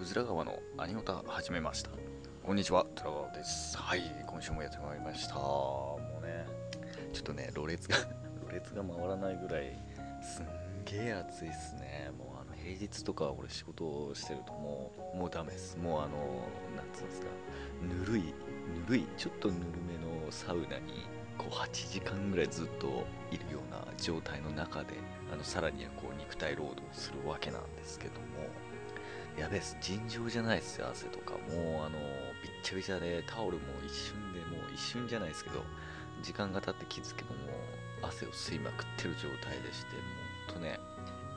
うずら川のアニオタ始めました。こんにちはトラガです。はい今週もやってまいりました。もうねちょっとねろれつが ろれつが回らないぐらいすんげえ暑いっすね。もうあの平日とか俺仕事をしてるともうもうダメです。もうあのなんつうんですかぬるいぬるいちょっとぬるめのサウナにこう8時間ぐらいずっといるような状態の中であのさらにはこう肉体労働をするわけなんですけども。やべえす尋常じゃないっすよ汗とか。もうあのびっちゃびちゃでタオルも一瞬でもう一瞬じゃないですけど時間が経って気づけばもう汗を吸いまくってる状態でしてもうほんとね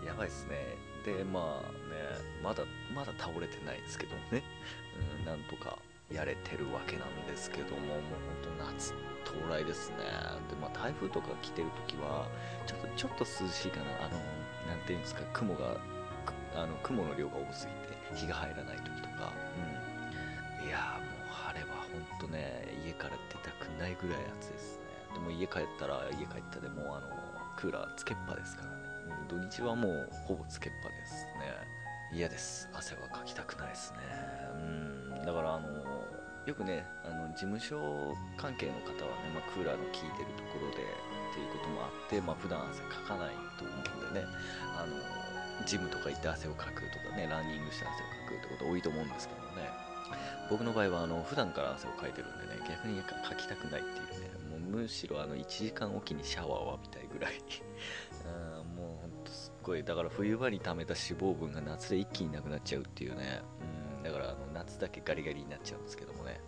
やばいっすね。でまあねまだまだ倒れてないですけどね、うん、なんとかやれてるわけなんですけどももうほんと夏到来ですね。でまあ台風とか来てる時はちょっとちょっと涼しいかな。あのなんていうんですか雲があの雲の量が多すぎて日が入らない時とか、うん、いやもう晴れはほんとね家から出たくないぐらい暑いですね。でも家帰ったら家帰ったでもうあのクーラーつけっぱですからね、うん、土日はもうほぼつけっぱですね。嫌です。汗はかきたくないですね。うんだからあのよくねあの事務所関係の方はね、まあ、クーラーの効いてるところでっていうこともあって、まあ普段汗かかないと思うんでね。あのジムとか行って汗をかくとかねランニングして汗をかくってこと多いと思うんですけどもね。僕の場合はあの普段から汗をかいてるんでね逆にかきたくないっていうねもうむしろあの1時間おきにシャワーを浴びたいぐらい。うんもうほんとすっごい。だから冬場に溜めた脂肪分が夏で一気になくなっちゃうっていうね。うんだからあの夏だけガリガリになっちゃうんですけどもね。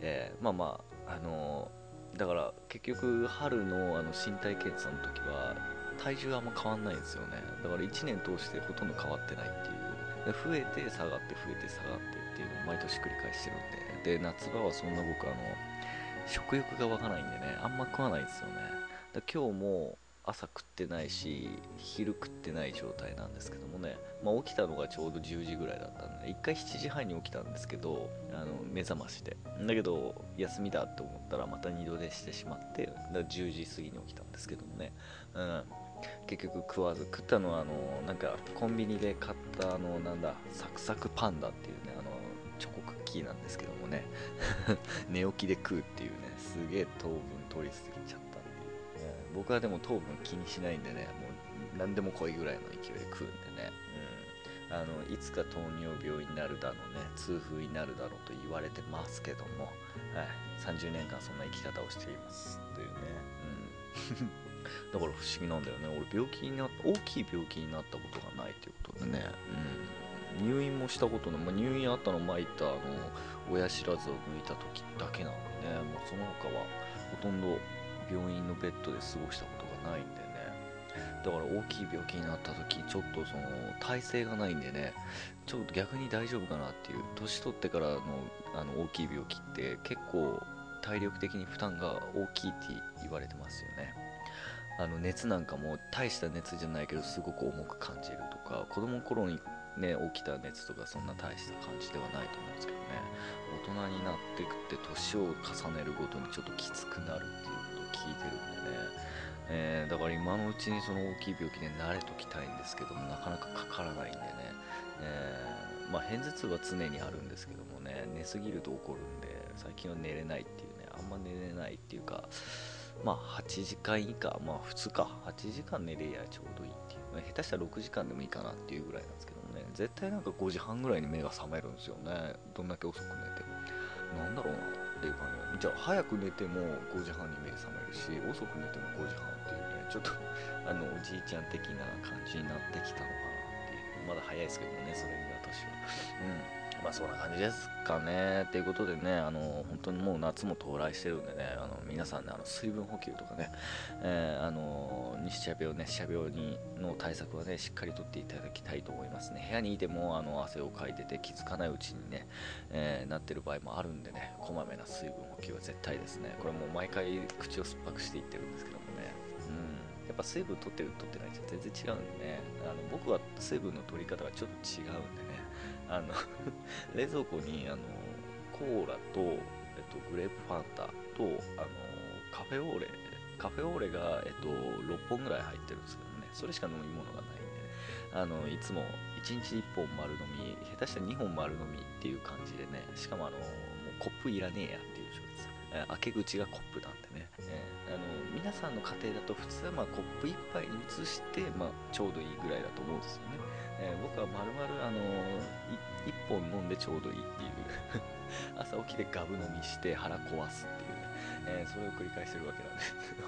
えー、まあまああのー、だから結局春のあの身体検査の時は体重はあんま変わんないんですよね。だから1年通してほとんど変わってないっていう。増えて下がって増えて下がってっていうのを毎年繰り返してるんで。で夏場はそんな僕あの食欲が湧かないんでねあんま食わないんですよね。だ今日も朝食ってないし昼食ってない状態なんですけどもね、まあ、起きたのがちょうど10時ぐらいだったんで1回7時半に起きたんですけどあの目覚ましで。だけど休みだと思ったらまた二度寝してしまってだから10時過ぎに起きたんですけどもね、うん、結局食わず食ったのはあのなんかコンビニで買ったあのなんだサクサクパンダっていうねあのチョコクッキーなんですけどもね。寝起きで食うっていうねすげえ糖分取りすぎちゃったっていう、うん、僕はでも糖分気にしないんでねもう何でも濃いぐらいの勢いで食うんでね、うん、あのいつか糖尿病になるだろうね痛風になるだろうと言われてますけども、はい、30年間そんな生き方をしています。というね、うん。だから不思議なんだよね。俺病気にな大きい病気になったことがないということでね、うん、入院もしたことない、まあ、入院あったの巻いたあの親知らずを抜いた時だけなのでね。もうその他はほとんど病院のベッドで過ごしたことがないんでね。だから大きい病気になった時ちょっとその体勢がないんでね。ちょっと逆に大丈夫かなっていう。年取ってからのあの大きい病気って結構体力的に負担が大きいって言われてますよね。あの熱なんかも大した熱じゃないけどすごく重く感じるとか子供の頃にね起きた熱とかそんな大した感じではないと思うんですけどね。大人になってくって年を重ねるごとにちょっときつくなるっていうことを聞いてるんでね、えー、だから今のうちにその大きい病気で慣れときたいんですけどもなかなかかからないんでね、えー、まあ片頭痛は常にあるんですけどもね寝すぎると起こるんで最近は寝れないっていうねあんま寝れないっていうかまあ8時間以下、まあ普通か、8時間寝れやちょうどいいっていう、下手したら6時間でもいいかなっていうぐらいなんですけどね、絶対なんか5時半ぐらいに目が覚めるんですよね、どんだけ遅く寝ても。なんだろうなっていう感じじゃあ早く寝ても5時半に目覚めるし、遅く寝ても5時半っていうね、ちょっと あのおじいちゃん的な感じになってきたのかなっていう、まだ早いですけどね、それに私は。うん。まあそんな感じですかね。ということでね、あの、本当にもう夏も到来してるんでね、あの、皆さんね、あの、水分補給とかね、えー、あの、日射病ね、射病にの対策はね、しっかりとっていただきたいと思いますね。部屋にいても、あの、汗をかいてて気づかないうちにね、えー、なってる場合もあるんでね、こまめな水分補給は絶対ですね。これもう毎回口を酸っぱくしていってるんですけどもね、うん。やっぱ水分取ってる取ってないじゃ全然違うんでね、あの僕は水分の取り方がちょっと違うんで、あの 冷蔵庫にあのコーラと、えっと、グレープファンタとあのカフェオーレカフェオーレが、えっと、6本ぐらい入ってるんですけどね。それしか飲み物がないんで、ね、あのいつも1日1本丸飲み下手したら2本丸飲みっていう感じでね。しかもあのもうコップいらねえやっていう状態です。開け口がコップなんでね、えー、あの皆さんの家庭だと普通はまコップ1杯に移して、まあ、ちょうどいいぐらいだと思うんですよね、えー、僕はまるまるあの1本飲んでちょうどいいっていう。朝起きてガブ飲みして腹壊すっていう。ね、えー、それを繰り返してるわけなんですけ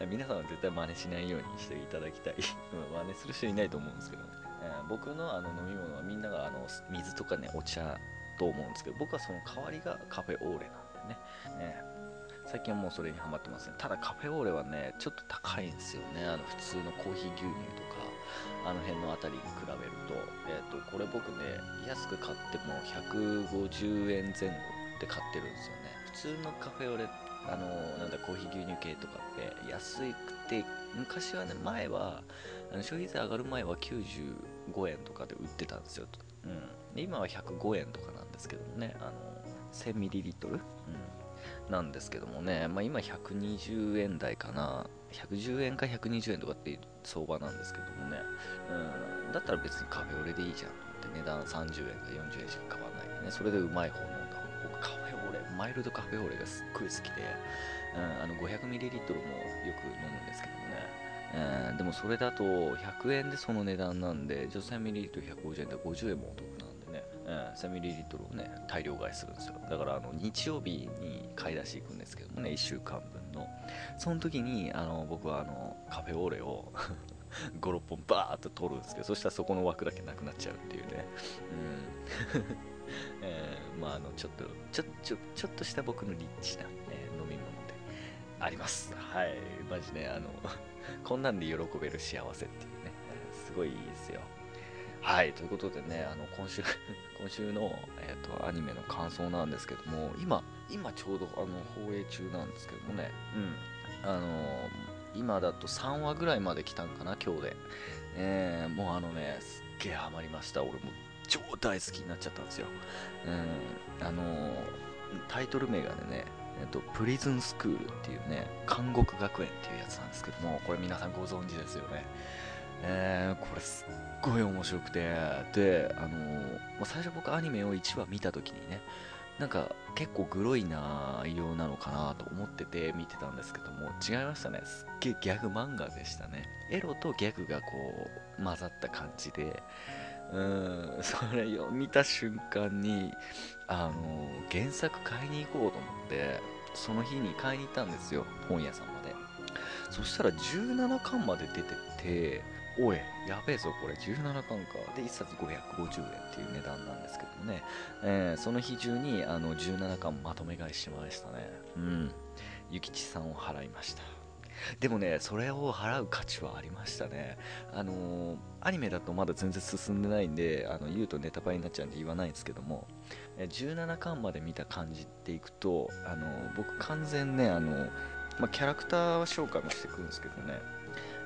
ど 皆さんは絶対真似しないようにしていただきたい。真似する人いないと思うんですけど。ね、えー、僕のあの飲み物はみんながあの水とかねお茶と思うんですけど僕はその代わりがカフェオーレなんでね、え、最近はもうそれにハマってますね。ただカフェオーレはねちょっと高いんですよね。あの普通のコーヒー牛乳とか。あの辺の辺りに比べると,、えーと、これ僕ね安く買っても150円前後で買ってるんですよね。普通のカフェオレあのなんだコーヒー牛乳系とかって安くて昔はね前はあの消費税上がる前は95円とかで売ってたんですよ、うん、で今は105円とかなんですけどもねあの 1000ml、うん、なんですけどもね、まあ、今120円台かな。110円か120円とかっていう相場なんですけどもね、うん、だったら別にカフェオレでいいじゃんって。値段30円か40円しか変わないでね。それでうまい方飲んだ。僕カフェオレマイルドカフェオレがすっごい好きで、うん、あの 500ml もよく飲むんですけどもね、えー、でもそれだと100円でその値段なんで、女性ミリリットル150円で50円もお得なんでね、えー、1000ml をね、大量買いするんですよ。だからあの日曜日に買い出し行くんですけどもね、1週間分。その時にあの僕はあのカフェオーレを5、6本バーっと取るんですけど、そしたらそこの枠だけなくなっちゃうっていうね。うん えー、まあ、あの、ちょっと、ちょ、ちょ、ちょっとした僕のリッチな、え、飲み物であります。はい。マジね、あの、こんなんで喜べる幸せっていうね、すごいいいですよ。はい、ということでね、あの今週 今週の、えーと、アニメの感想なんですけども、今、今ちょうどあの放映中なんですけどもね、うん、あの今だと3話ぐらいまで来たんかな、今日で。えー、もうあのね、すっげえハマりました。俺も超大好きになっちゃったんですよ。うん、あのタイトル名がね、えっと、プリズンスクールっていうね、監獄学園っていうやつなんですけども、これ皆さんご存知ですよね。えー、これすっごい面白くて、で、あのー、最初僕アニメを1話見た時にね、なんか結構グロい内容なのかなと思ってて見てたんですけども、違いましたね。すっげえギャグ漫画でしたね。エロとギャグがこう混ざった感じで、うん、それを見た瞬間に、あの、原作買いに行こうと思って、その日に買いに行ったんですよ、本屋さんまで。そしたら17巻まで出てて、おい、やべえぞ、これ17巻か。で、1冊550円っていう値段なんですけどもね、えー、その日中にあの17巻まとめ買いしましたね。うん。諭吉さんを払いました。でもね、それを払う価値はありましたね。あのー、アニメだとまだ全然進んでないんで、あの言うとネタバレになっちゃうんで言わないんですけども、17巻まで見た感じでいくと、あのー、僕完全ね、あのー、まあ、キャラクターは紹介もしてくるんですけどね、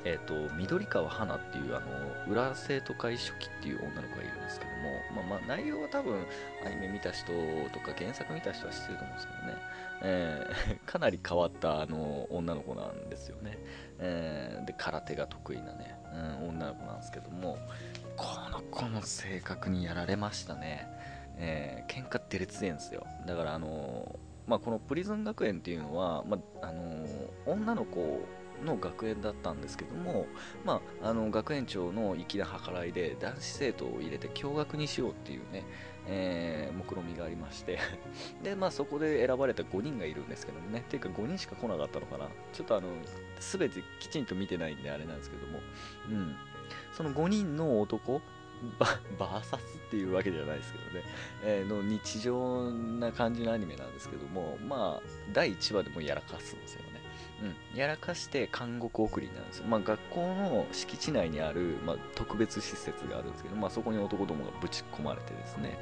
えーと、緑川花っていうあの裏生徒会初期っていう女の子がいるんですけども、まあ、まあ内容は多分アニメ見た人とか原作見た人は知ってると思うんですけどね、えー、かなり変わったあの女の子なんですよね、えー、で空手が得意なね、うん、女の子なんですけどもこの子の性格にやられましたね、えー、喧嘩って烈んですよ。だからあのまあ、このプリズン学園っていうのは、まあ、あの女の子の学園だったんですけども、まあ、あの学園長の粋な計らいで男子生徒を入れて共学にしようっていうね、えー、目論みがありまして。で、まあ、そこで選ばれた5人がいるんですけどもね。ていうか5人しか来なかったのかな。ちょっとあの全てきちんと見てないんであれなんですけども、うん、その5人の男ババーサスっていうわけじゃないですけどね、えー、の日常な感じのアニメなんですけどもまあ第1話でもやらかすんですよね。うん、やらかして監獄送りなんですよ、まあ、学校の敷地内にある、まあ、特別施設があるんですけど、まあ、そこに男どもがぶち込まれてですね、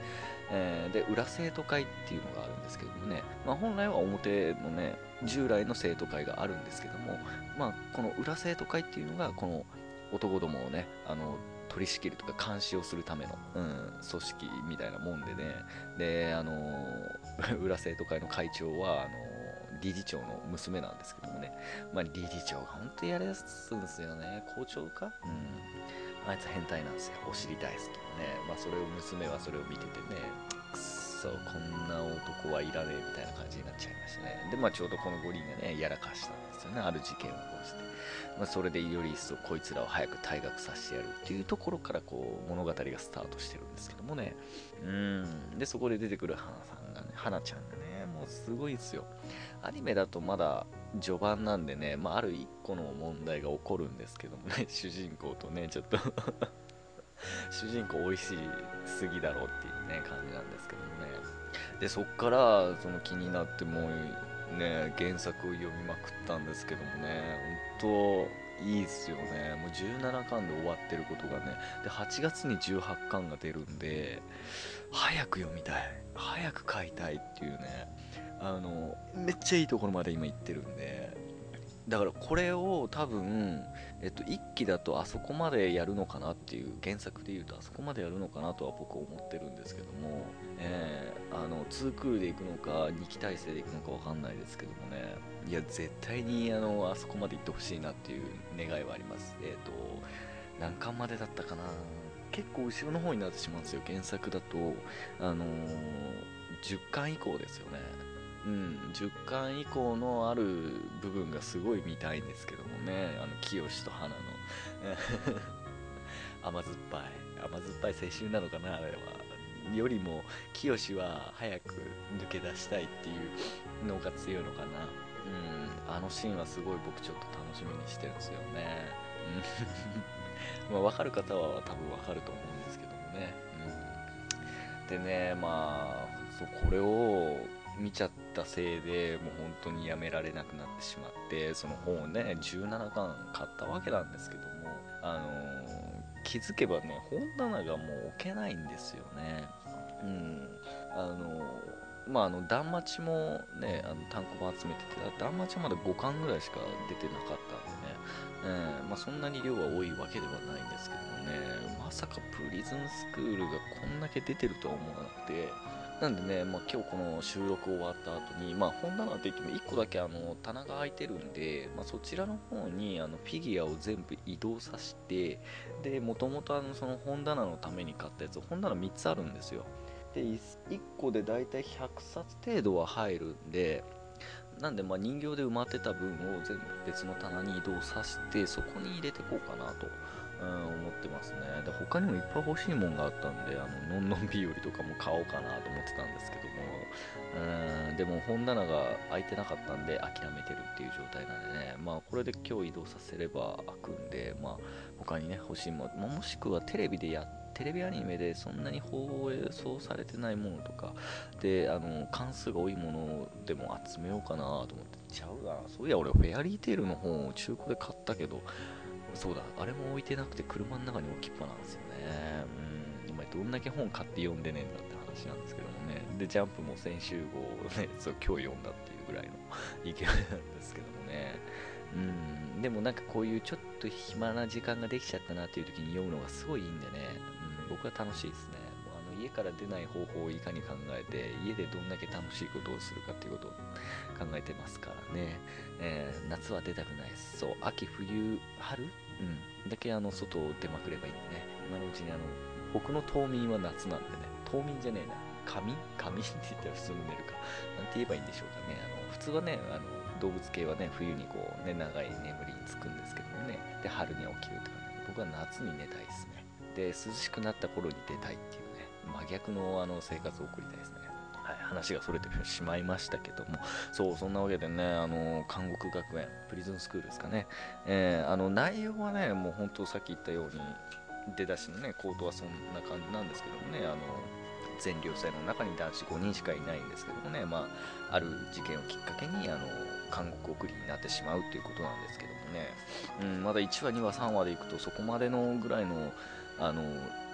えー、で裏生徒会っていうのがあるんですけどもね、まあ、本来は表のね従来の生徒会があるんですけども、まあ、この裏生徒会っていうのがこの男どもをねあの取り仕切るとか監視をするための、うん、組織みたいなもんでね。であの 裏生徒会の会長はあの理事長の娘なんですけどもね、まあ、理事長が本当にやれやすんですよね。校長か？うん。あいつ変態なんですよ。お尻大好きね。まあそれを娘はそれを見ててね。くっそこんな男はいらねえみたいな感じになっちゃいましたね。でまあちょうどこの5人がねやらかしたんですよね。ある事件を起こして。まあ、それでより一層こいつらを早く退学させてやるっていうところからこう物語がスタートしてるんですけどもね。うん。でそこで出てくる花さんがね花ちゃんがねもうすごいですよ。アニメだとまだ序盤なんでね、まあ、ある一個の問題が起こるんですけどもね 主人公とねちょっと 主人公美味しすぎだろうっていうね感じなんですけどもね。でそっからその気になってもうね原作を読みまくったんですけどもね本当いいっすよね。もう17巻で終わってることがねで8月に18巻が出るんで早く読みたい。早く買いたいっていうね。あのめっちゃいいところまで今行ってるんで。だからこれを多分、えっと、1期だとあそこまでやるのかなっていう原作で言うとあそこまでやるのかなとは僕は思ってるんですけども、えー、あの2クールで行くのか2期体制で行くのか分かんないですけどもね。いや絶対にあのあそこまで行ってほしいなっていう願いはあります。えっ、ー、と何巻までだったかな。結構後ろの方になってしまうんですよ原作だと。あのー、10巻以降ですよね。うん、10巻以降のある部分がすごい見たいんですけどもねあの清と花の。甘酸っぱい。甘酸っぱい青春なのかなあれは。よりも清は早く抜け出したいっていうのが強いのかな。うんあのシーンはすごい僕ちょっと楽しみにしてるんですよね。まあ分かる方は多分分かると思うんですけどもね、うん、でねまあこれを見ちゃったせいでもう本当にやめられなくなってしまってその本をね17巻買ったわけなんですけどもあのー、気づけばね本棚がもう置けないんですよね。うん。あのー、まああの断末もねあの単行本集めてて断末はまだ5巻ぐらいしか出てなかったんでね、えー、まあ、そんなに量は多いわけではないんですけどもねまさかプリズンスクールがこんだけ出てるとは思わなくてなんでね、まあ、今日この収録終わった後に、まあ、本棚って言っても1個だけあの棚が空いてるんで、まあ、そちらの方にあのフィギュアを全部移動させて、で、もともとその本棚のために買ったやつ、本棚3つあるんですよ。で、1個でだいたい100冊程度は入るんで、なんでま人形で埋まってた分を全部別の棚に移動させて、そこに入れていこうかなと。うん、思ってますね。で他にもいっぱい欲しいもんがあったんであののんのん日和とかも買おうかなと思ってたんですけども。うんでも本棚が開いてなかったんで諦めてるっていう状態なんでね。まあこれで今日移動させれば開くんでまあ他にね欲しいもの、まあ、もしくはテレビでやってテレビアニメでそんなに放送されてないものとかであの関数が多いものでも集めようかなと思ってちゃうな。そういや俺フェアリーテールの本を中古で買ったけどそうだ、あれも置いてなくて車の中に置きっぱなんですよね。うん、今どんだけ本買って読んでねえんだって話なんですけどもね。で、ジャンプも先週号をね、そう今日読んだっていうぐらいの 勢いなんですけどもね。うん、でもなんかこういうちょっと暇な時間ができちゃったなっていう時に読むのがすごいいいんでね、うん、僕は楽しいですね。家から出ない方法をいかに考えて家でどんだけ楽しいことをするかっていうことを考えてますからね、えー、夏は出たくないそう秋冬春うん。だけあの外を出まくればいいんでね。今のうちにあの僕の冬眠は夏なんでね。冬眠じゃねえな。仮眠？仮眠って言ったら普通の寝るか。なんて言えばいいんでしょうかね。あの普通はねあの動物系はね冬にこうね長い眠りにつくんですけどもね。で春に起きるとかね。僕は夏に寝たいですね。で涼しくなった頃に出たいっていうね。真逆のあの生活を送りたいですね。話がそれてしまいましたけども、そう、そんなわけでね、あの、監獄学園、プリズンスクールですかね、えー、あの、内容はね、もう本当さっき言ったように、出だしのね、コートはそんな感じなんですけどもね、あの、全寮生の中に男子5人しかいないんですけどもね、まあ、ある事件をきっかけに、あの、監獄送りになってしまうということなんですけどもね、うん、まだ1話、2話、3話でいくと、そこまでのぐらいの、あの、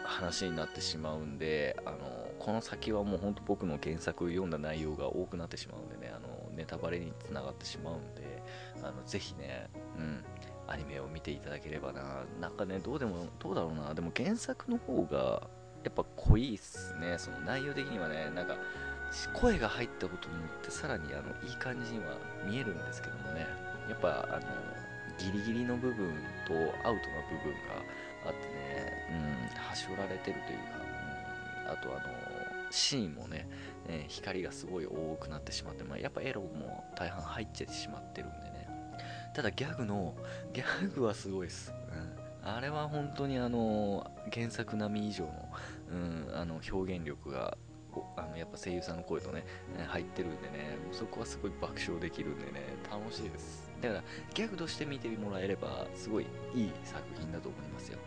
話になってしまうんで、あのこの先はもう本当僕の原作読んだ内容が多くなってしまうんでね、あのネタバレにつながってしまうんで、あのぜひね、うん、アニメを見ていただければな、なんかね、どうでも、どうだろうな、でも原作の方がやっぱ濃いっすね、その内容的にはね、なんか声が入ったことによってさらにあのいい感じには見えるんですけどもね、やっぱあのギリギリの部分とアウトな部分があってね、うん、はしょられてるというか、あとあのシーンもね、えー、光がすごい多くなってしまって、まあ、やっぱエロも大半入っちゃってしまってるんでねただギャグのギャグはすごいです、うん、あれは本当にあの原作並み以上の,、うん、あの表現力があのやっぱ声優さんの声とね、入ってるんでね、そこはすごい爆笑できるんでね、楽しいです。だから、ギャグとして見てもらえれば、すごいいい作品だと思いますよ。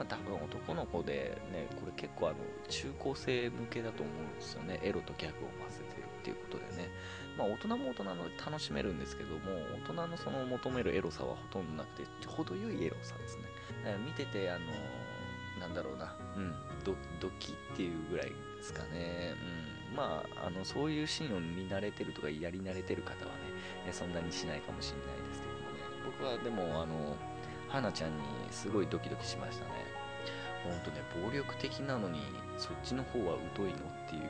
まあ、多分男の子でね、これ結構あの中高生向けだと思うんですよね。エロとギャグを混ぜてるっていうことでね。まあ大人も大人の楽しめるんですけども、大人のその求めるエロさはほとんどなくて、程よいエロさですね。見てて、あのなんだろうな、うん、ドキっていうぐらいですかね。うん、まあ、あの、そういうシーンを見慣れてるとか、やり慣れてる方はね、そんなにしないかもしれないですけどもね。僕はでも、あの、花ちゃんにすごいドキドキしましたね。ほんとね、暴力的なのに、そっちの方は疎いのっていう。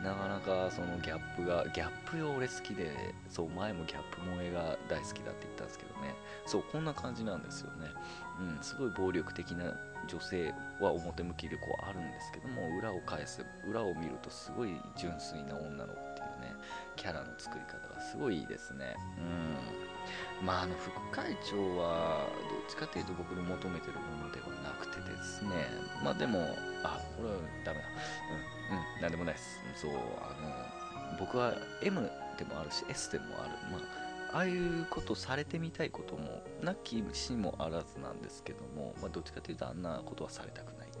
なかなかそのギャップが、ギャップよ俺好きで、そう、前もギャップ萌えが大好きだって言ったんですけどね。そう、こんな感じなんですよね。うん、すごい暴力的な女性は表向きでこうあるんですけども裏を返す裏を見るとすごい純粋な女の子っていうねキャラの作り方がすごいいいですねうんまああの副会長はどっちかっていうと僕の求めてるものではなくてですね。まあでもあこれはダメだ。うんうんなんでもないです。そうあの僕は M でもあるし S でもある。まあああいうことされてみたいこともなきしもあらずなんですけども、まあ、どっちかというとあんなことはされたくないんで、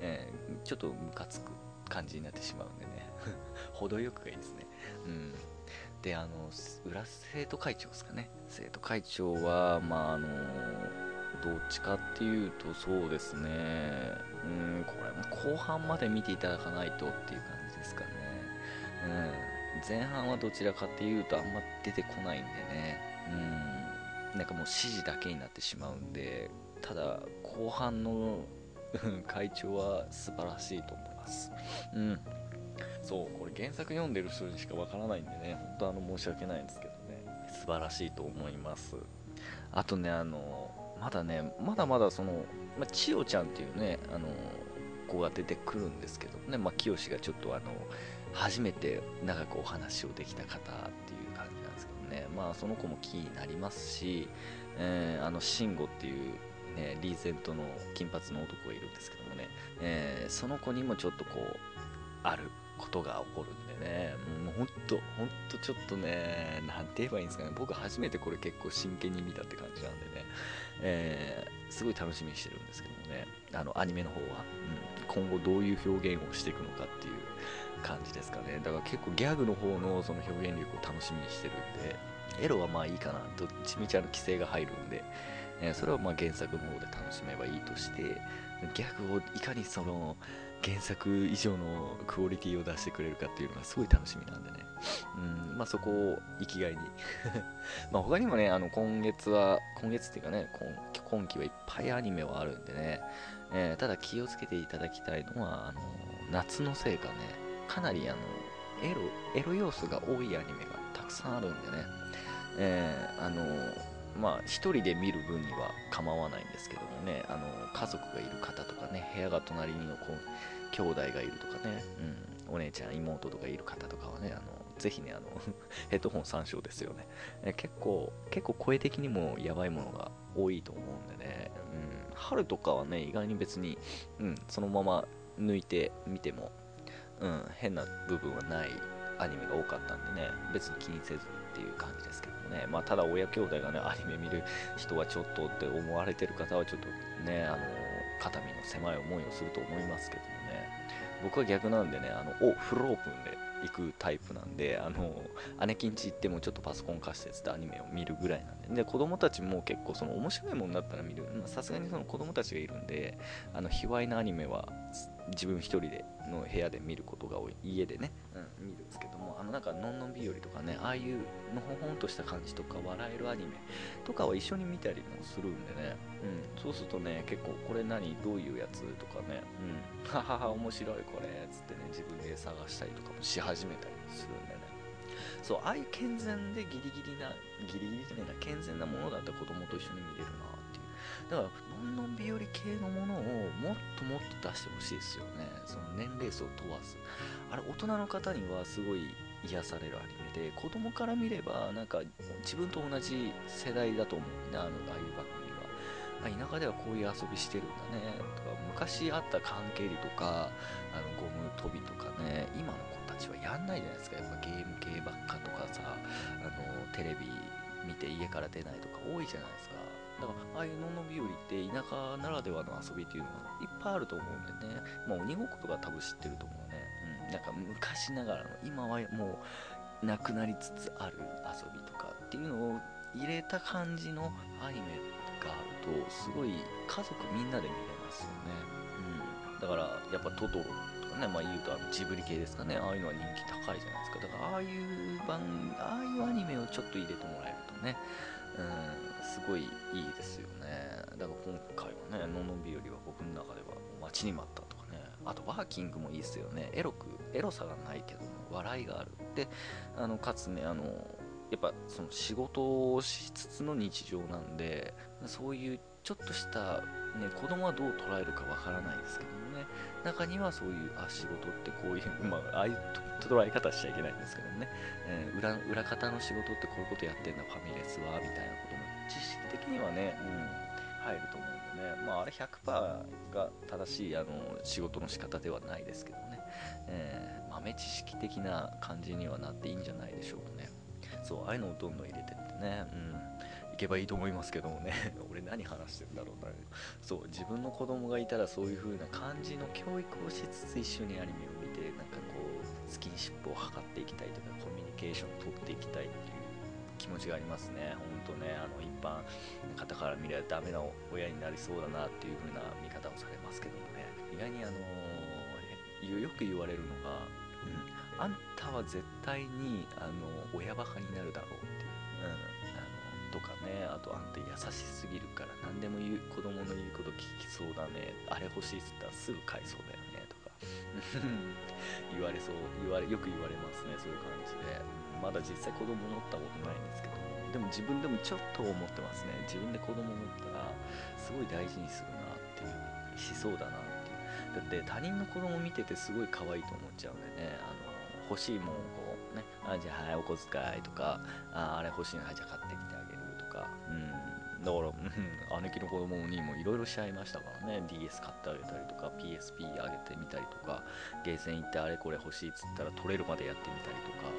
えー、ちょっとムカつく感じになってしまうんでね。程よくがいいですね。うん。であの裏生徒会長ですかね。生徒会長はまああのどっちかっていうとそうですね。うんこれも後半まで見ていただかないとっていう感じですかね。うん前半はどちらかっていうとあんま出てこないんでね。うんなんかもう指示だけになってしまうんでただ後半の会長は素晴らしいと思います。うん。そうこれ原作読んでる人にしかわからないんでね本当あの申し訳ないんですけどね。素晴らしいと思います。あとねあのまだねまだまだその、ま、千代ちゃんっていうねあの子が出てくるんですけどねまあ清がちょっとあの初めて長くお話をできた方っていう感じなんですけどね、まあその子もキーになりますし、えー、あの慎吾っていう、ね、リーゼントの金髪の男がいるんですけどもね、えー、その子にもちょっとこう、あることが起こるんでね、もうほんと、ほんとちょっとね、なんて言えばいいんですかね、僕初めてこれ結構真剣に見たって感じなんでね、えー、すごい楽しみにしてるんですけどもね、あの、アニメの方は、うん、今後どういう表現をしていくのかっていう感じですかね。だから結構ギャグの方のその表現力を楽しみにしてるんで、エロはまあいいかな、どっちみちあの規制が入るんで、えー、それはまあ原作の方で楽しめばいいとして、ギャグをいかにその原作以上のクオリティを出してくれるかっていうのがすごい楽しみなんでね。うん、まあそこを生きがいに。まあ他にもね、あの今月は、今月っていうかね、今今期はいっぱいアニメはあるんでね、えー、ただ気をつけていただきたいのは、あの夏のせいかね、かなりあのエロエロ要素が多いアニメがたくさんあるんでね、えー、あのまあ一人で見る分には構わないんですけどもね。あの家族がいる方とかね部屋が隣にのこ兄弟がいるとかね、うん、お姉ちゃん妹とかいる方とかはねあのぜひねあの ヘッドホン参照ですよね、結構結構声的にもやばいものが多いと思うんでね、うん、春とかはね意外に別に、うん、そのまま抜いてみてもうん、変な部分はないアニメが多かったんでね、別に気にせずっていう感じですけど。ね、まあ、ただ親兄弟がね、アニメ見る人はちょっとって思われてる方はちょっとね、あの、肩身の狭い思いをすると思いますけどもね、僕は逆なんでね、あの、お、フルオープンで行くタイプなんで、あの、姉貴んち行ってもちょっとパソコン貸してってアニメを見るぐらいなんで、で、子供たちも結構その面白いものだったら見る、さすがにその子供たちがいるんで、あの、卑猥なアニメは自分一人での部屋で見ることが多い。家でね、うん、見るんですけども。のなんかのんのん日和とかねああいうのほほんとした感じとか笑えるアニメとかは一緒に見たりもするんでね、うん、そうするとね結構これ何どういうやつとかね、うん、ははは面白いこれっつってね自分で探したりとかもし始めたりもするんでね。そうああいう健全でギリギリなギリギリじゃないな健全なものだったら子供と一緒に見れるなっていう。だからのんのん日和系のものをもっともっと出してほしいですよね。その年齢層問わず。あれ大人の方にはすごい癒されるアニメで子供から見ればなんか自分と同じ世代だと思うんだあのああいう番組は。田舎ではこういう遊びしてるんだねとか昔あった関係りとかあのゴム跳びとかね今の子たちはやんないじゃないですか。やっぱゲーム系ばっかとかさあのテレビ見て家から出ないとか多いじゃないですか。だからああいうのんの日和って田舎ならではの遊びっていうのがいっぱいあると思うんでね。まあ鬼ごっことか多分知ってると思う、なんか昔ながらの今はもうなくなりつつある遊びとかっていうのを入れた感じのアニメがあるとすごい家族みんなで見れますよね、うん、だからやっぱトトロとかね、まあ、言うとあのジブリ系ですかねああいうのは人気高いじゃないですか。だからああいう番ああいうアニメをちょっと入れてもらえるとねうんすごいいいですよね。だから今回はね「のんのん日和」は僕の中では待ちに待ったあとワーキングもいいですよね。エロくエロさがないけども笑いがある。であのかつねあのやっぱその仕事をしつつの日常なんでそういうちょっとしたね、子供はどう捉えるかわからないですけどもね、中にはそういう、あ、仕事ってこういう、まあ、ああいう捉え方しちゃいけないんですけどもね、えー、裏裏方の仕事ってこういうことやってんだ、ファミレスは、みたいなことも、知識的にはね、うん、入ると思う、まあ、あれ100%が正しいあの仕事の仕方ではないですけどね、えー、豆知識的な感じにはなっていいんじゃないでしょうかね。そう、ああいうのをどんどん入れてってね、うん。いけばいいと思いますけどもね。俺何話してんだろうな。そう自分の子供がいたらそういう風な感じの教育をしつつ一緒にアニメを見てなんかこうスキンシップを図っていきたいとかコミュニケーションを取っていきたいっていう気持ちがありますね。本当ねあの一般の方から見ればダメな親になりそうだなっていう風な見方をされますけどもね。意外にあのー、よく言われるのが、うん、あんたは絶対にあの親バカになるだろうっていう、うん。とかねあとあんた優しすぎるから何でも言う子供の言うこと聞きそうだね。あれ欲しいっつったらすぐ買いそうだよねとか。言われそう言われよく言われますねそういう感じでまだ実際子供乗ったことないんですけどでも自分でもちょっと思ってますね。自分で子供持ったらすごい大事にするなっていうしそうだなっていうだって他人の子供見ててすごい可愛いと思っちゃうんでね。あの欲しいもんをこうねあじゃあはいお小遣いとかああれ欲しいのはいじゃあ買ってきてあげるとか、うん、だから、うん、姉貴の子供にもいろいろしちゃいましたからね。DS 買ってあげたりとか PSP あげてみたりとかゲーセン行ってあれこれ欲しいっつったら取れるまでやってみたりとか、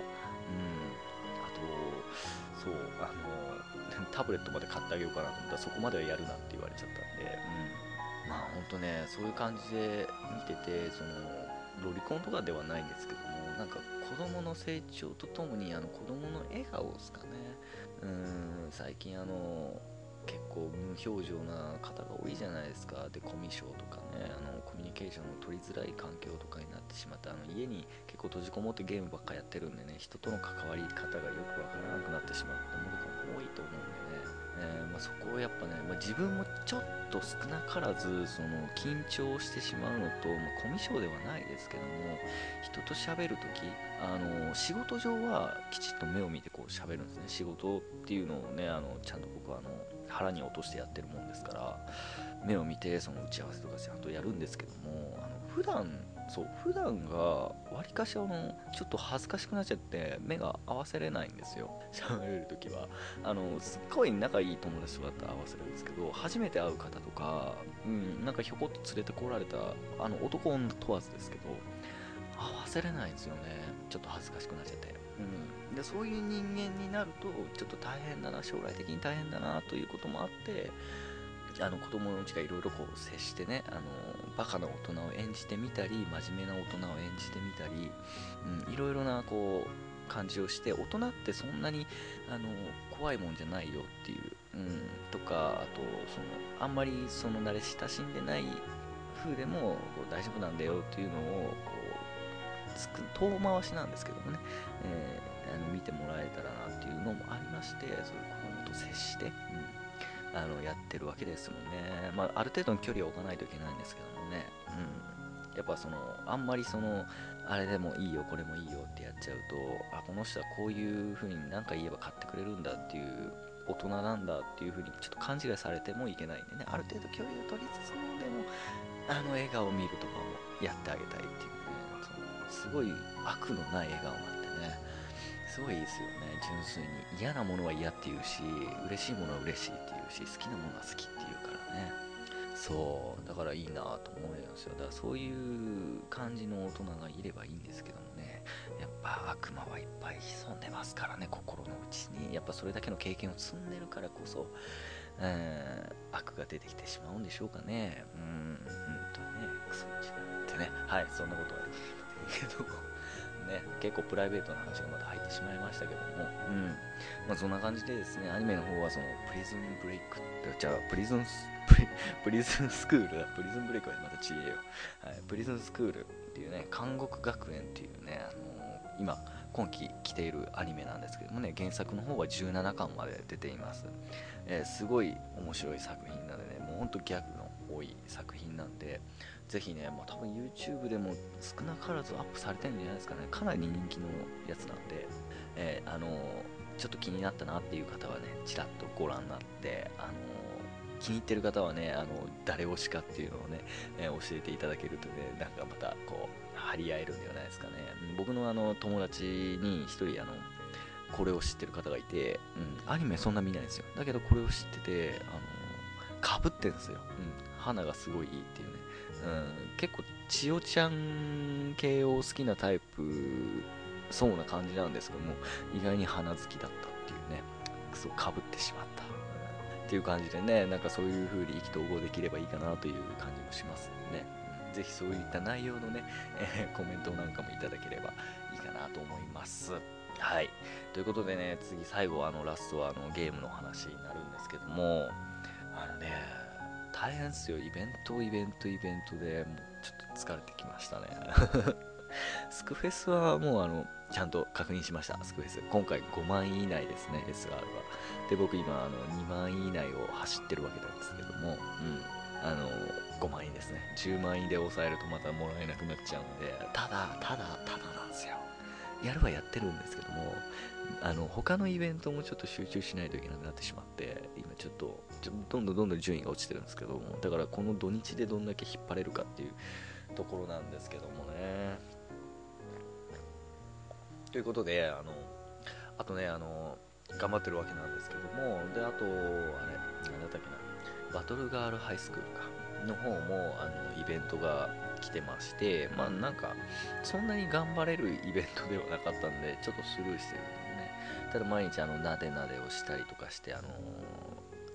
タブレットまで買ってあげようかなと思ったらそこまではやるなって言われちゃったんで、うん、まあほんとねそういう感じで見ててそのロリコンとかではないんですけどもなんか子供の成長とともにあの子供の笑顔ですかね。うん最近あの結構無表情な方が多いじゃないですか。でコミュ障とかねあのコミュニケーションの取りづらい環境とかになってしまってあの家に結構閉じこもってゲームばっかやってるんでね人との関わり方がよくわからなくなってしまうまあ、そこをやっぱね、まあ、自分もちょっと少なからずその緊張してしまうのと、まあ、コミュ障ではないですけども人と喋るときあの仕事上はきちっと目を見てこう喋るんですね。仕事っていうのをねあのちゃんと僕はあの腹に落としてやってるもんですから目を見てその打ち合わせとかちゃんとやるんですけどもあの普段そう普段がわりかしあのちょっと恥ずかしくなっちゃって目が合わせれないんですよ。喋れる時は。あのすっごい仲いい友達とかだったら合わせるんですけど初めて会う方とか、うん、なんかひょこっと連れてこられたあの男女問わずですけど合わせれないんですよね。ちょっと恥ずかしくなっちゃって、うん、でそういう人間になるとちょっと大変だな将来的に大変だなということもあってあの子供のうちがいろいろこう接してねあのバカな大人を演じてみたり真面目な大人を演じてみたり、いろいろなこう感じをして大人ってそんなにあの怖いもんじゃないよっていう、うん、とかあとそのあんまりその慣れ親しんでない風でもこう大丈夫なんだよっていうのをこうつく遠回しなんですけどもね、えー、あの見てもらえたらなっていうのもありましてそういう子供と接して、うん。あのやってるわけですもんね、まあ、ある程度の距離を置かないといけないんですけどもね、うん。やっぱそのあんまりそのあれでもいいよこれもいいよってやっちゃうとあこの人はこういう風に何か言えば買ってくれるんだっていう大人なんだっていう風にちょっと勘違いされてもいけないんでね。ある程度距離を取りつつもでもあの笑顔を見るとかもやってあげたいっていうね。そのすごい悪のない笑顔なんてねすごいいいですよね。純粋に嫌なものは嫌って言うし嬉しいものは嬉しいって言うし好きなものは好きって言うからね。そう。だからいいなと思うんですよ。だからそういう感じの大人がいればいいんですけどもね。やっぱ悪魔はいっぱい潜んでますからね心の内に。やっぱそれだけの経験を積んでるからこそ、えー、悪が出てきてしまうんでしょうかね。うん本当にね。クソ違ってね。はいそんなことは。言ってけど。ね、結構プライベートな話がまた入ってしまいましたけども、うん。まあそんな感じでですね、アニメの方はそのプリズンブレイクじゃあプリズンスプリプリズンスクールだ。プリズンブレイクはまたちえよ、はい、プリズンスクールっていうね監獄学園っていうね、あのー、今今期来ているアニメなんですけどもね原作の方は17巻まで出ています、えー、すごい面白い作品なのでねもうほんとギャグの多い作品なんでぜひね、まあ、多分 YouTube でも少なからずアップされてるんじゃないですかねかなり人気のやつなんで、えー、あのー、ちょっと気になったなっていう方はねちらっとご覧になってあの気に入ってる方はね、あの誰推しかっていうのをね、えー、教えていただけるとね、なんかまたこう、張り合えるんではないですかね。僕のあの友達に一人あの、これを知ってる方がいて、うん、アニメそんな見ないんですよ。だけどこれを知ってて、あのかぶってるんですよ。うん、花がすごいいいっていうね。うん、結構、千代ちゃん系を好きなタイプそうな感じなんですけども、意外に花好きだったっていうね、クソかぶってしまった。っていう感じでね、なんかそういう風に意気投合できればいいかなという感じもしますね、うん、ぜひそういった内容のね、えー、コメントなんかもいただければいいかなと思います。はい。ということでね、次最後あのラストはあのゲームの話になるんですけども、あのね、大変ですよ。イベント、イベント、イベントで、もうちょっと疲れてきましたね。スクフェスはもうあの、ちゃんと確認しました、スクフェス。今回5万位以内ですね、SR は。で、僕今、あの、2万位以内を走ってるわけなんですけども、うん。あの、5万位ですね。10万位で抑えるとまたもらえなくなっちゃうんで、ただ、ただ、ただなんですよ。やるはやってるんですけども、あの、他のイベントもちょっと集中しないといけなくなってしまって、今ちょっと、どんどんどんどん順位が落ちてるんですけども、だからこの土日でどんだけ引っ張れるかっていうところなんですけどもね。ということで、あの、あとね、あの、頑張ってるわけなんですけども、で、あと、あれ、なんだったっけな、バトルガールハイスクールか、の方も、あの、イベントが来てまして、まあなんか、そんなに頑張れるイベントではなかったんで、ちょっとスルーしてるんでね、ただ毎日、あの、なでなでをしたりとかして、あの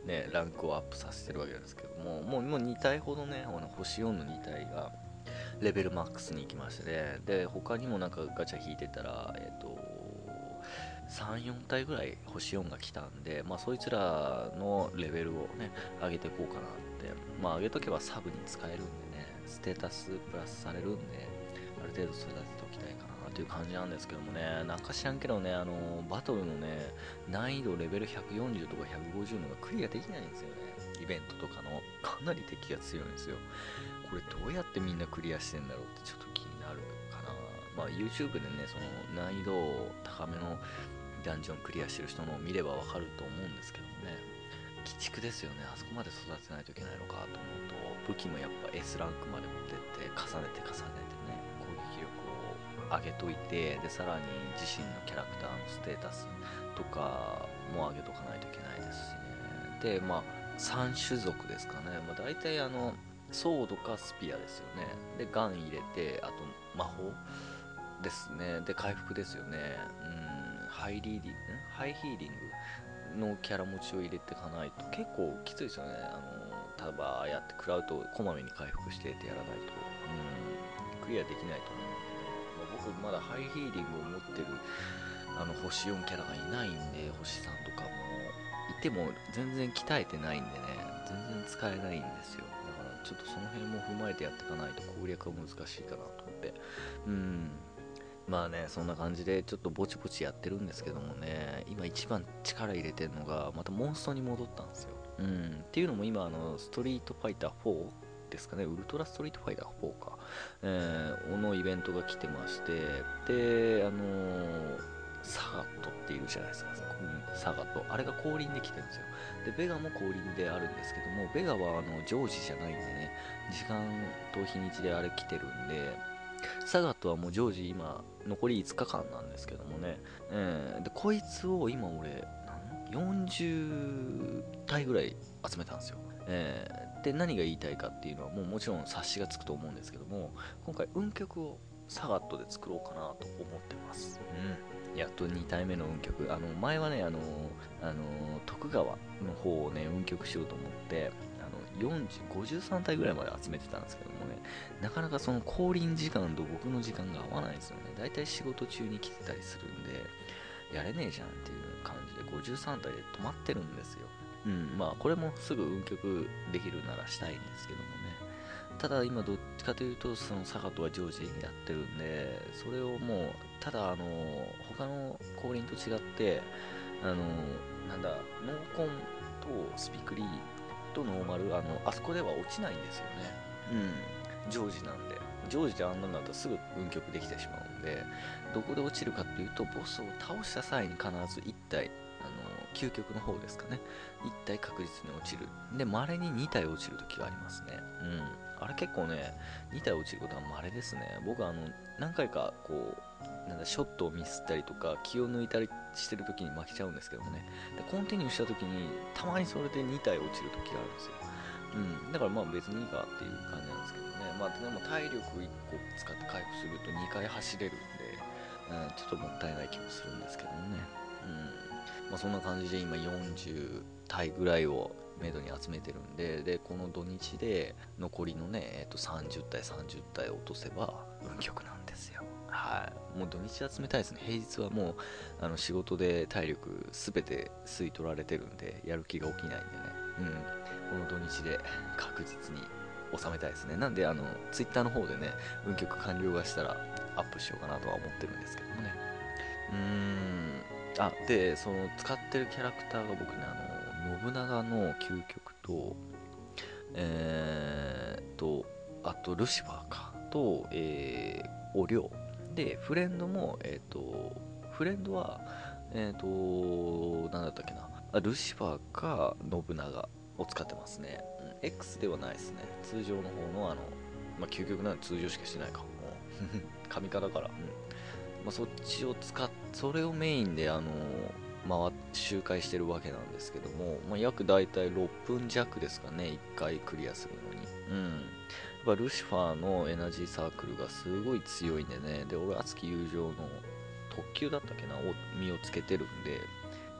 ね、ランクをアップさせてるわけですけども、もうもう2体ほどね、あの星4の2体が、レベルマックスに行きましてね。で他にもなんかガチャ引いてたらえっ、ー、と34体ぐらい星4が来たんで、まあ、そいつらのレベルをね上げていこうかなって。まあ上げとけばサブに使えるんでねステータスプラスされるんである程度育てておきたいかなという感じなんですけどもねなんか知らんけどねあのバトルのね難易度レベル140とか150のがクリアできないんですよねイベントとかのかなり敵が強いんですよこれどうやってみんなクリアしてんだろうってちょっと気になるかな。まあ YouTube でね、その難易度高めのダンジョンクリアしてる人のを見ればわかると思うんですけどもね。鬼畜ですよね。あそこまで育てないといけないのかと思うと、武器もやっぱ S ランクまで持ってって重ねて重ねてね、攻撃力を上げといて、で、さらに自身のキャラクターのステータスとかも上げとかないといけないですしね。で、まあ、3種族ですかね。まあ、大体あの、ソードかスピアですよね。で、ガン入れて、あと魔法ですね。で、回復ですよね。うん、ハイリーディング、ハイヒーリングのキャラ持ちを入れていかないと結構きついですよね。あの、たばやって食らうとこまめに回復してってやらないと、うん、クリアできないと思うんでね。まあ、僕まだハイヒーリングを持ってるあの星4キャラがいないんで、星3とかも。いても全然鍛えてないんでね、全然使えないんですよだから。ちょっとその辺も踏まえてやっていかないと攻略は難しいかなと思って。うん。まあね、そんな感じでちょっとぼちぼちやってるんですけどもね、今一番力入れてるのが、またモンストに戻ったんですよ。うん。っていうのも今、あの、ストリートファイター4ですかね、ウルトラストリートファイター4か、えー、のイベントが来てまして、で、あのー、サガットっているじゃないですか、うん、サガット。あれが降臨で来てるんですよ。で、ベガも降臨であるんですけども、ベガはあの常時じゃないんでね、時間と日にちであれ来てるんで、サガットはもう常時今、残り5日間なんですけどもね、えー、で、こいつを今俺、40体ぐらい集めたんですよ。えー、で、何が言いたいかっていうのはもうもちろん察しがつくと思うんですけども、今回運曲をサガットで作ろうかなと思ってます。うん。やっと2体目の運曲。あの、前はね、あの、あの、徳川の方をね、運曲しようと思って、あの、40、53体ぐらいまで集めてたんですけどもね、なかなかその降臨時間と僕の時間が合わないんですよね。だいたい仕事中に来てたりするんで、やれねえじゃんっていう感じで53体で止まってるんですよ。うん、まあこれもすぐ運曲できるならしたいんですけどもね。ただ今どっちかというとそのサガトは常時やってるんで、それをもう、ただあの、他の降臨と違って、あの、なんだ、ノーコンとスピクリーとノーマル、あの、あそこでは落ちないんですよね。うん、常時なんで。常時であんなんだったらすぐ運曲できてしまうんで、どこで落ちるかっていうと、ボスを倒した際に必ず1体、あの、究極の方ですかね。1体確実に落ちる。で、稀に2体落ちる時がありますね。うん。あれ結構ね、2体落ちることは稀ですね。僕はあの、何回かこう、なんだ、ショットをミスったりとか、気を抜いたりしてる時に負けちゃうんですけどもね。でコンティニューした時に、たまにそれで2体落ちる時があるんですよ。うん。だからまあ別にいいかっていう感じなんですけどね。まあでも体力1個使って回復すると2回走れる、うん、ちょっともったいない気もするんですけどもね。うん。まあそんな感じで今40体ぐらいをめどに集めてるんで、で、この土日で残りのね、えっと30体、30体落とせば運極なんですよ。はい。もう土日集めたいですね。平日はもう、あの、仕事で体力すべて吸い取られてるんで、やる気が起きないんでね。うん。この土日で確実に収めたいですね。なんで、あの、ツイッターの方でね、運極完了がしたらアップしようかなとは思ってるんですけどもね。うーん。あ、で、その使ってるキャラクターが僕ね、あの、信長の究極と、えーと、あと、ルシファーか、と、えー、おりょう。で、フレンドも、えっ、ー、と、フレンドは、えっ、ー、と、なんだったっけな。あルシファーか信長を使ってますね。うん、X ではないですね。通常の方のあの、まあ、究極なんで通常しかしてないか。神化だから。うん。まあ、そっちを使っ、それをメインであの、回周回してるわけなんですけども、まあ、約大体6分弱ですかね、1回クリアするのに。うん。やっぱルシファーのエナジーサークルがすごい強いんでね、で、俺、熱き友情の特急だったっけな、を身をつけてるんで、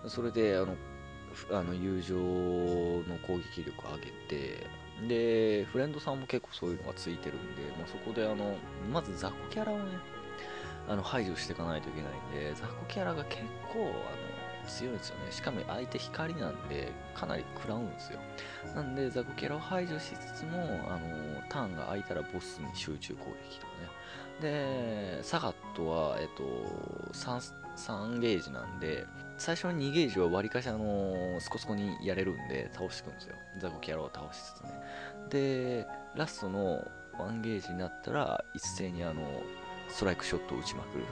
それで、あの、あの友情の攻撃力を上げて、で、フレンドさんも結構そういうのがついてるんで、まあ、そこであの、まず雑魚キャラをね、あの排除していかないといけないんで、雑魚キャラが結構あの強いんですよね。しかも相手光なんで、かなり食らうんですよ。なんで、雑魚キャラを排除しつつも、あのターンが空いたらボスに集中攻撃とかね。で、サガットは、えっと、3, 3ゲージなんで、最初の2ゲージはわりかしあのー、スコスコにやれるんで倒していくんですよ。ザコキャラを倒しつつね。で、ラストの1ゲージになったら一斉にあの、ストライクショットを打ちまくる。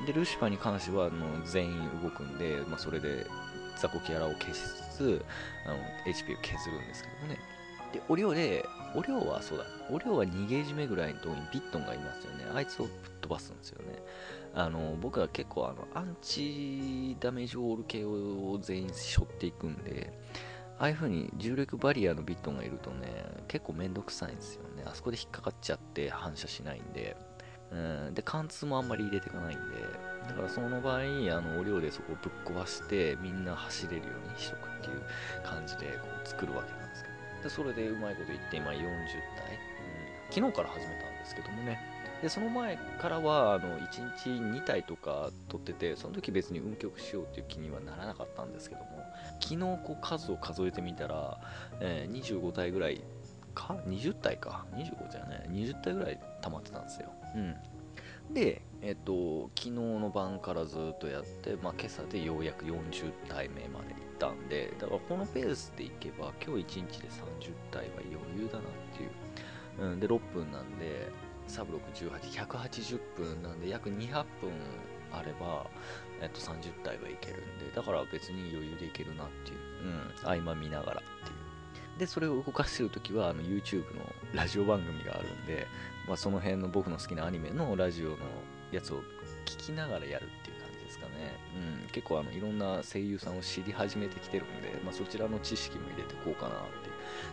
うん。で、ルシファーに関してはあの全員動くんで、まあ、それでザコキャラを消しつつ、あの、HP を削るんですけどね。で、お量で、お量はそうだ、お量は2ゲージ目ぐらいのところにビットンがいますよね。あいつをぶっ飛ばすんですよね。あの僕は結構あのアンチダメージウォール系を全員背負っていくんで、ああいう風に重力バリアのビットがいるとね、結構めんどくさいんですよね。あそこで引っかかっちゃって反射しないんで、うん、で、貫通もあんまり入れていかないんで、だからその場合、あの、お量でそこをぶっ壊して、みんな走れるようにしとくっていう感じでこう作るわけなんですけど。で、それでうまいこと言って、今40体、うん、昨日から始めたんですけどもね、でその前からはあの1日2体とか取っててその時別に運曲しようっていう気にはならなかったんですけども昨日こう数を数えてみたら、えー、25体ぐらいか？20体か？25じゃない。20体ぐらい溜まってたんですよ。うん。で、えっと、昨日の晩からずっとやって、まあ、今朝でようやく40体目まで行ったんで、だからこのペースでいけば、今日1日で30体は余裕だなっていう。うん、で6分なんでサブ618,180分なんで約200分あれば、えっと、30体はいけるんでだから別に余裕でいけるなっていう、うん、合間見ながらっていう。でそれを動かしてるときはあの YouTube のラジオ番組があるんで、まあ、その辺の僕の好きなアニメのラジオのやつを聞きながらやるっていう感じですかね、うん、結構あのいろんな声優さんを知り始めてきてるんで、まあ、そちらの知識も入れてこうかなって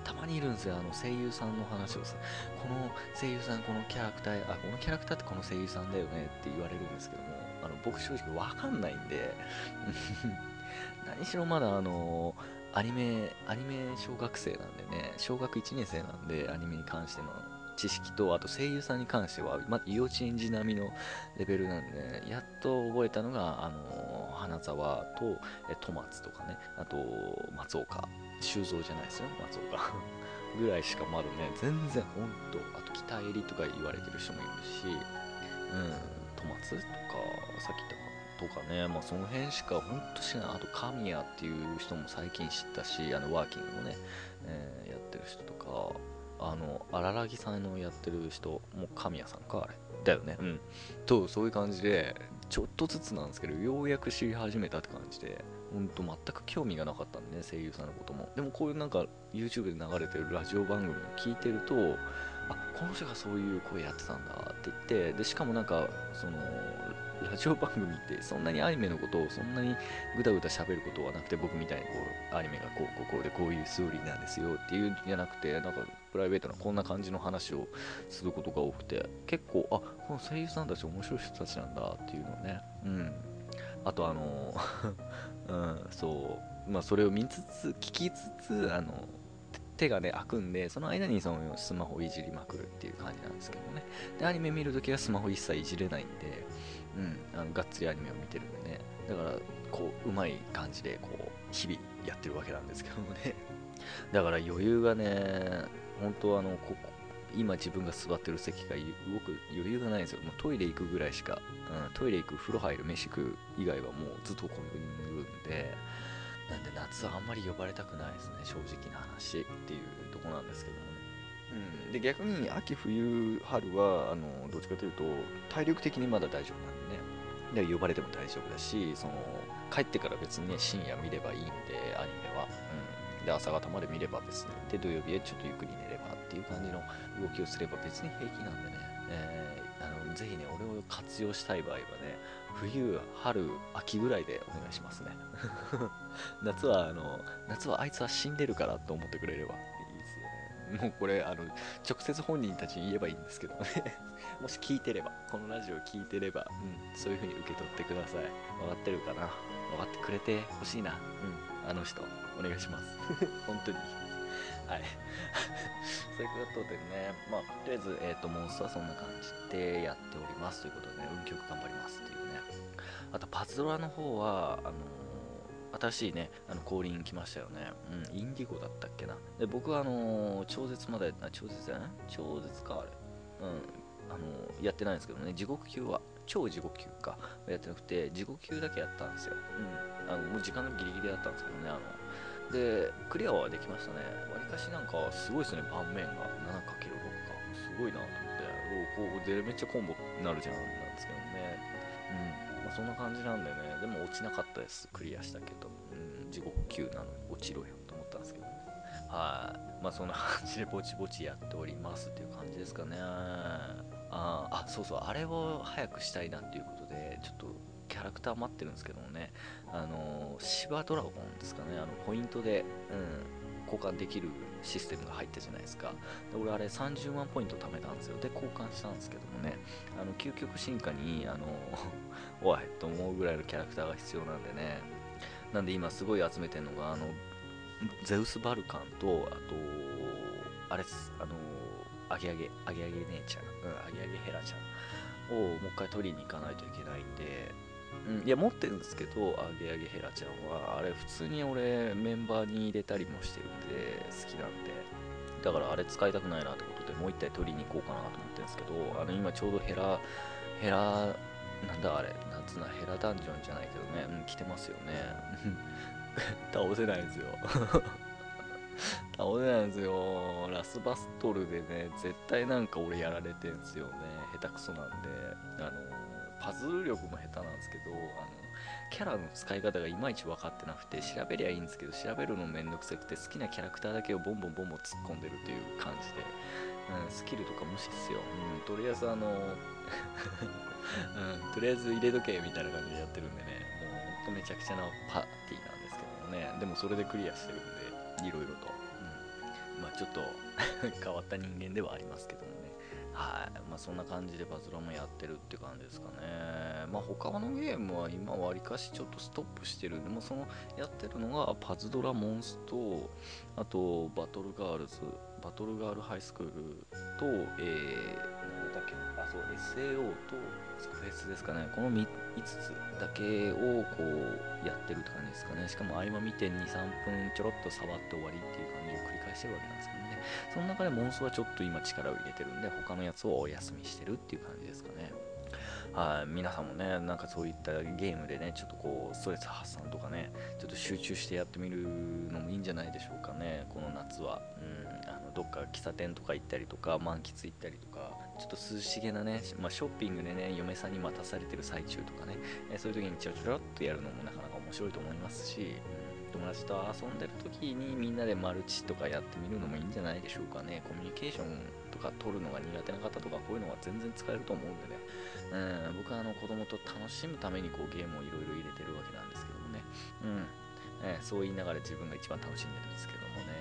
たまにいるんですよあの声優さんの話をさこの声優さんこのキャラクターあこのキャラクターってこの声優さんだよねって言われるんですけどもあの僕正直わかんないんで。何しろまだあのアニメアニメ小学生なんでね小学1年生なんでアニメに関しての知識とあと声優さんに関しては、ま幼稚園児並みのレベルなんで、やっと覚えたのがあの花沢とえ戸松とかね。あと松岡。修造じゃないですよ。松岡。ぐらいしかまだね全然本当あと北襟とか言われてる人もいるし。うん。戸松とかさっき言ったとかね、まあ、その辺しか本当知らない。あと神谷っていう人も最近知ったしあのワーキングのね、えー、やってる人とか。あの荒木さんのやってる人もう神谷さんかあれ。だよね。うん。とそういう感じでちょっとずつなんですけどようやく知り始めたって感じでほんと全く興味がなかったんでね声優さんのことも。でもこういうなんか YouTube で流れてるラジオ番組を聞いてるとあこの人がそういう声やってたんだって言ってでしかもなんかそのラジオ番組ってそんなにアニメのことをそんなにぐだぐだ喋ることはなくて僕みたいにこうアニメがこうこうこうでこういうストーリーなんですよっていうんじゃなくてなんかプライベートなこんな感じの話をすることが多くて結構あこの声優さんたち面白い人たちなんだっていうのね。うん。あとあの うんそう。まあそれを見つつ聞きつつあの手がね開くんでその間にそのスマホをいじりまくるっていう感じなんですけどね。でアニメ見るときはスマホ一切いじれないんでうん。あのがっつりアニメを見てるんでね。だからこううまい感じでこう日々やってるわけなんですけどもね。だから余裕がね本当あのここ今自分が座ってる席が動く余裕がないんですよ。もうトイレ行くぐらいしか、うん、トイレ行く風呂入る飯食う以外はもうずっとここにいるんで。なんで夏はあんまり呼ばれたくないですね正直な話っていうとこなんですけどもね。うん、で逆に秋冬春はあのどっちかというと体力的にまだ大丈夫なんでね。で呼ばれても大丈夫だしその帰ってから別にね深夜見ればいいんでアニメは、うん、で朝方まで見れば別にで土曜日へちょっとゆっくり寝ればっていう感じの動きをすれば別に平気なんでね、えー、あのぜひね俺を活用したい場合はね冬春秋ぐらいでお願いしますね。夏はあの夏はあいつは死んでるからと思ってくれればもうこれあの直接本人たちに言えばいいんですけどね。もし聞いてればこのラジオ聞いてれば、うん、そういう風に受け取ってください。分かってるかな？分かってくれてほしいな。うんあの人。お願いします。本当に。はい。そういうことでね。まあとりあえず、えーと、モンストはそんな感じでやっております。ということで、ね、運極頑張りますっていうね。あとパズドラの方はあの新しいね、あの降臨来ましたよね。うん、インディゴだったっけな。で、僕はあのー、超絶まで、あ、超絶じゃない？超絶か、あれ。うん、あのー、やってないんですけどね、地獄級は、超地獄級か、やってなくて、地獄級だけやったんですよ。うん、あの、もう時間がギリギリだったんですけどね、あの、で、クリアはできましたね。わりかしなんか、すごいですね、盤面が。7×6 か。すごいなと思って、おこう、で、めっちゃコンボになるじゃん、なんですけどね。うん。まあ、そんな感じなんでね。でも落ちなかったです。クリアしたけど、うん、地獄級なのに落ちろよと思ったんですけどね。はい。まあそんな感じでぼちぼちやっておりますっていう感じですかね。ああそうそう。あれを早くしたいなっていうことでちょっとキャラクター待ってるんですけどもね。あのシバドラゴンですかね。あのポイントで、うん、交換できるシステムが入ったじゃないですか。で俺あれ30万ポイント貯めたんですよ。で交換したんですけどもね。あの究極進化にあの おいと思うぐらいのキャラクターが必要なんでね。なんで今すごい集めてるのがあのゼウス・バルカンとあとあれです。あのアゲアゲアゲアゲ姉ちゃん、うん、アゲアゲヘラちゃんをもう一回取りに行かないといけないんで。うん、いや持ってるんですけどアゲアゲヘラちゃんはあれ普通に俺メンバーに入れたりもしてるんで好きなんでだからあれ使いたくないなってことでもう一体取りに行こうかなと思ってるんですけどあの今ちょうどヘラヘラなんだあれなんつうのヘラダンジョンじゃないけどねうん来てますよね 倒せないんですよ 倒れないんですよ。ラスバストルでね、絶対なんか俺やられてんすよね。下手くそなんで。あ、パズル力も下手なんですけど、あの、キャラの使い方がいまいち分かってなくて、調べりゃいいんですけど、調べるのめんどくさくて、好きなキャラクターだけをボンボンボンボン突っ込んでるっていう感じで、うん、スキルとか無視っすよ。うん、とりあえずあの、うん、とりあえず入れとけみたいな感じでやってるんでね、もうほんとめちゃくちゃなパーティーなんですけどもね、でもそれでクリアしてるんで、いろいろと。うん、まあちょっと 変わった人間ではありますけども。はい。まあそんな感じでバズラもやってるって感じですかね。まあ他のゲームは今わりかしちょっとストップしてるんで、もそのやってるのがパズドラモンスと、あとバトルガールズ、バトルガールハイスクールと、えー、なんだっけ、あ、そう、SAO とスクフェスですかね。この 5, つだけをこうやってるって感じですかね。しかも合間見て2、3分ちょろっと触って終わりっていう感じを繰り返してるわけなんですけどね。その中でモンスはちょっと今力を入れてるんで、他のやつをお休みしてるっていう感じですかね。はい、皆さんもね、なんかそういったゲームでね、ちょっとこう、ストレス発散とかね、ちょっと集中してやってみるのもいいんじゃないでしょうかね、この夏は。うん、あのどっか喫茶店とか行ったりとか、満喫行ったりとか、ちょっと涼しげなね、まあ、ショッピングでね、嫁さんに待たされてる最中とかね、えそういう時にちょろちょろっとやるのもなかなか面白いと思いますし、友達と遊んでる時にみんなでマルチとかやってみるのもいいんじゃないでしょうかね。コミュニケーションとか取るのが苦手な方とかこういうのは全然使えると思うんでね。うん、僕はあの子供と楽しむためにこうゲームをいろいろ入れてるわけなんですけどもね。うん。え、そう言いながら自分が一番楽しんでるんですけどもね。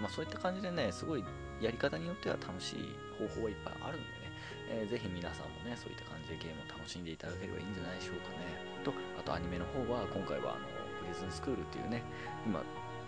まあそういった感じでね、すごいやり方によっては楽しい方法はいっぱいあるんでね。えー、ぜひ皆さんもね、そういった感じでゲームを楽しんでいただければいいんじゃないでしょうかね。と、あとアニメの方は今回はあのプリズンスクールっていうね、今、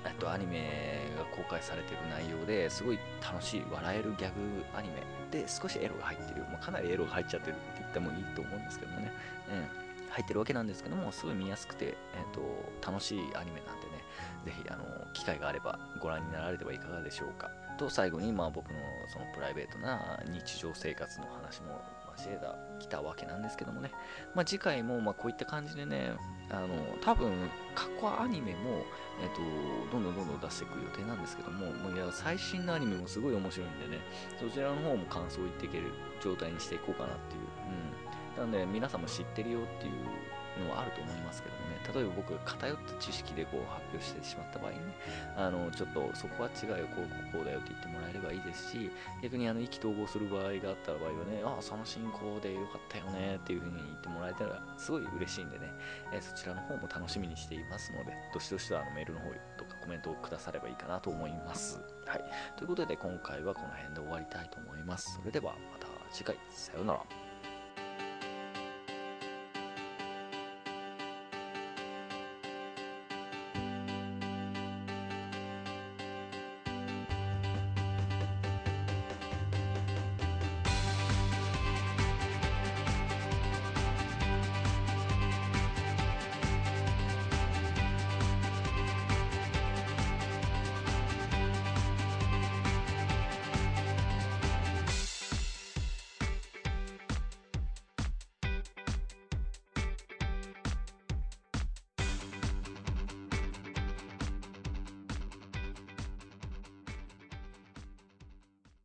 えっと、アニメが公開されてる内容ですごい楽しい、笑えるギャグアニメで少しエロが入ってる、もうかなりエロが入っちゃってるって言ってもいいと思うんですけどもね、うん、入ってるわけなんですけども、すごい見やすくて、えっと、楽しいアニメなんでね、ぜひ、あの、機会があればご覧になられてはいかがでしょうか。と、最後に、まあ僕のそのプライベートな日常生活の話も交えたきたわけなんですけどもね、まあ、次回もまこういった感じでね、あの多分過去アニメも、えっと、どんどんどんどん出していく予定なんですけども、もういや最新のアニメもすごい面白いんでね、そちらの方も感想を言っていける状態にしていこうかなっていう。うん、なので、皆さんも知ってるよっていうのはあると思いますけどもね、例えば僕、偏った知識でこう発表してしまった場合に、ね、あのちょっとそこは違うよ、こうこうこうだよって言ってもらえればいいですし、逆にあの意気投合する場合があった場合はね、ああ、その進行でよかったよねっていうふうに言ってもらえたらすごい嬉しいんでね、えー、そちらの方も楽しみにしていますので、どしどしとあのメールの方とかコメントをくださればいいかなと思います。はい。ということで今回はこの辺で終わりたいと思います。それではまた次回、さようなら。